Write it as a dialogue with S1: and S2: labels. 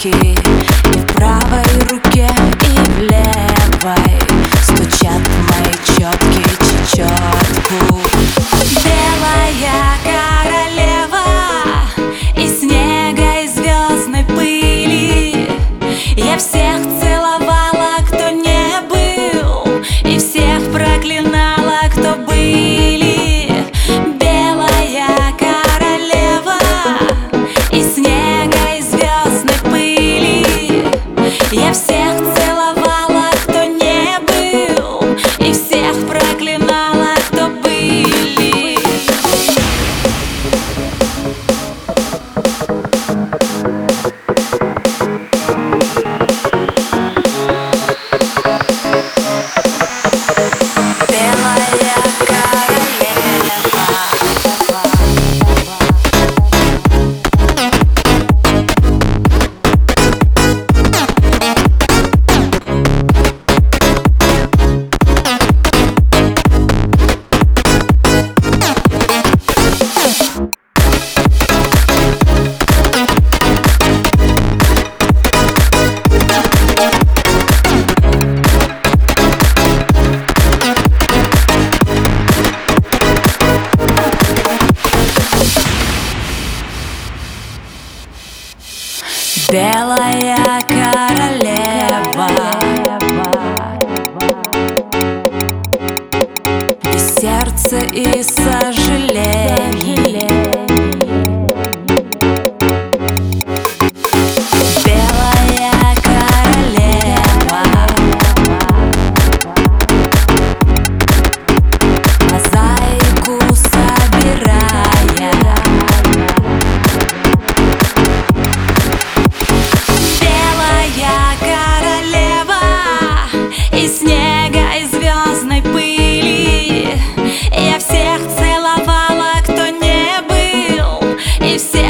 S1: key. Белая королева. Без сердца и сожалений и все